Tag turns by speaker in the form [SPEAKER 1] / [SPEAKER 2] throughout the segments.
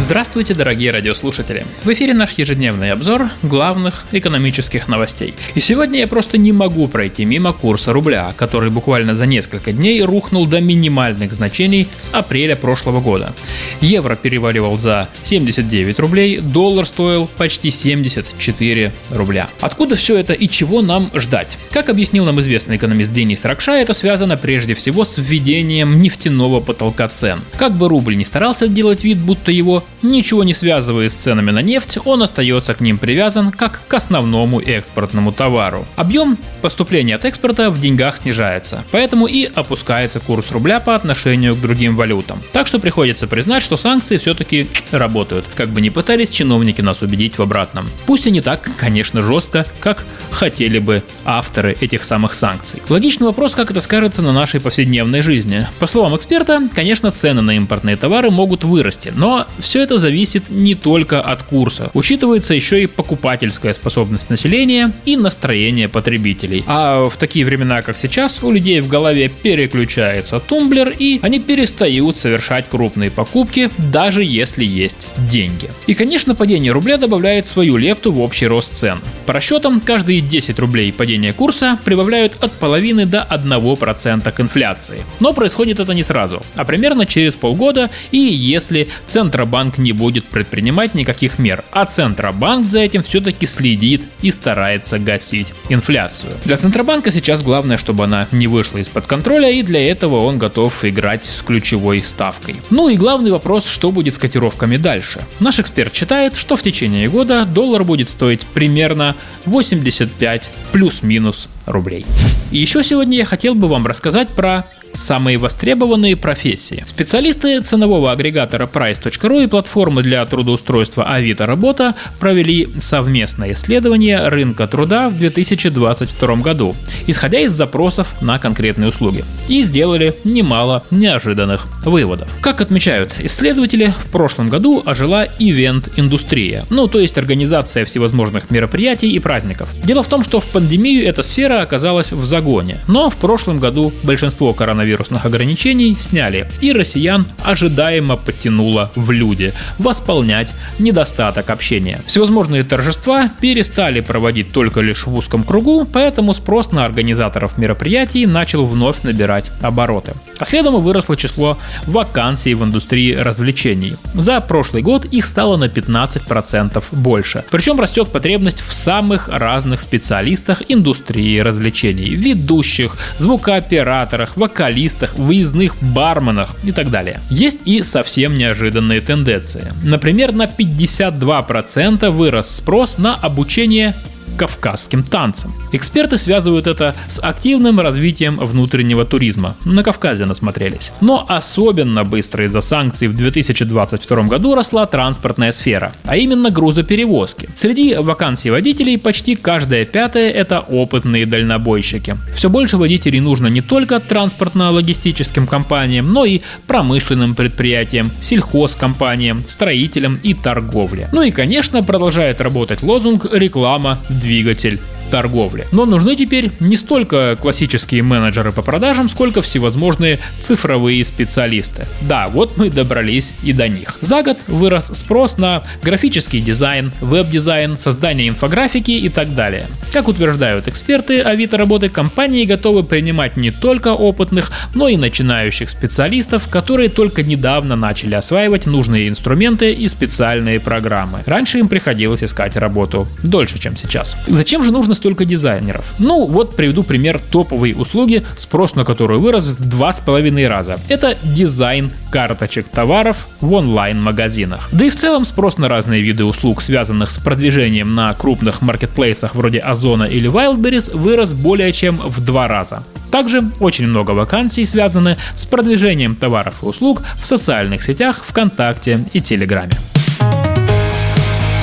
[SPEAKER 1] Здравствуйте, дорогие радиослушатели! В эфире наш ежедневный обзор главных экономических новостей. И сегодня я просто не могу пройти мимо курса рубля, который буквально за несколько дней рухнул до минимальных значений с апреля прошлого года. Евро переваливал за 79 рублей, доллар стоил почти 74 рубля. Откуда все это и чего нам ждать? Как объяснил нам известный экономист Денис Ракша, это связано прежде всего с введением нефтяного потолка цен. Как бы рубль не старался делать вид, будто его Ничего не связывая с ценами на нефть, он остается к ним привязан как к основному экспортному товару. Объем поступления от экспорта в деньгах снижается, поэтому и опускается курс рубля по отношению к другим валютам. Так что приходится признать, что санкции все-таки работают, как бы ни пытались чиновники нас убедить в обратном. Пусть и не так, конечно, жестко, как хотели бы авторы этих самых санкций. Логичный вопрос, как это скажется на нашей повседневной жизни. По словам эксперта, конечно, цены на импортные товары могут вырасти, но все это это зависит не только от курса. Учитывается еще и покупательская способность населения и настроение потребителей. А в такие времена, как сейчас, у людей в голове переключается тумблер и они перестают совершать крупные покупки, даже если есть деньги. И, конечно, падение рубля добавляет свою лепту в общий рост цен. По расчетам, каждые 10 рублей падения курса прибавляют от половины до 1% к инфляции. Но происходит это не сразу, а примерно через полгода и если Центробанк не будет предпринимать никаких мер, а Центробанк за этим все-таки следит и старается гасить инфляцию. Для Центробанка сейчас главное, чтобы она не вышла из-под контроля, и для этого он готов играть с ключевой ставкой. Ну и главный вопрос, что будет с котировками дальше. Наш эксперт считает, что в течение года доллар будет стоить примерно 85 плюс-минус рублей. И еще сегодня я хотел бы вам рассказать про Самые востребованные профессии. Специалисты ценового агрегатора Price.ru и платформы для трудоустройства Авито Работа провели совместное исследование рынка труда в 2022 году, исходя из запросов на конкретные услуги, и сделали немало неожиданных выводов. Как отмечают исследователи, в прошлом году ожила ивент-индустрия, ну то есть организация всевозможных мероприятий и праздников. Дело в том, что в пандемию эта сфера оказалась в загоне, но в прошлом году большинство коронавирусных ограничений сняли, и россиян ожидаемо потянуло в люди восполнять недостаток общения. Всевозможные торжества перестали проводить только лишь в узком кругу, поэтому спрос на организаторов мероприятий начал вновь набирать обороты. А следом выросло число вакансий в индустрии развлечений. За прошлый год их стало на 15% больше. Причем растет потребность в самых разных специалистах индустрии развлечений. Ведущих, звукооператорах, вокалистах, выездных барменах и так далее. Есть и совсем неожиданные тенденции. Например, на 52% вырос спрос на обучение кавказским танцам. Эксперты связывают это с активным развитием внутреннего туризма. На Кавказе насмотрелись. Но особенно быстро из-за санкций в 2022 году росла транспортная сфера, а именно грузоперевозки. Среди вакансий водителей почти каждая пятая – это опытные дальнобойщики. Все больше водителей нужно не только транспортно-логистическим компаниям, но и промышленным предприятиям, сельхозкомпаниям, строителям и торговле. Ну и, конечно, продолжает работать лозунг «Реклама двигатель Торговли. Но нужны теперь не столько классические менеджеры по продажам, сколько всевозможные цифровые специалисты. Да, вот мы добрались и до них. За год вырос спрос на графический дизайн, веб-дизайн, создание инфографики и так далее. Как утверждают эксперты Авито работы, компании готовы принимать не только опытных, но и начинающих специалистов, которые только недавно начали осваивать нужные инструменты и специальные программы. Раньше им приходилось искать работу дольше, чем сейчас. Зачем же нужно столько дизайнеров? Ну, вот приведу пример топовой услуги, спрос на которую вырос в два с половиной раза. Это дизайн карточек товаров в онлайн-магазинах. Да и в целом спрос на разные виды услуг, связанных с продвижением на крупных маркетплейсах вроде Озона или Wildberries, вырос более чем в два раза. Также очень много вакансий связаны с продвижением товаров и услуг в социальных сетях ВКонтакте и Телеграме.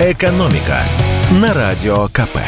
[SPEAKER 2] Экономика на радио КП.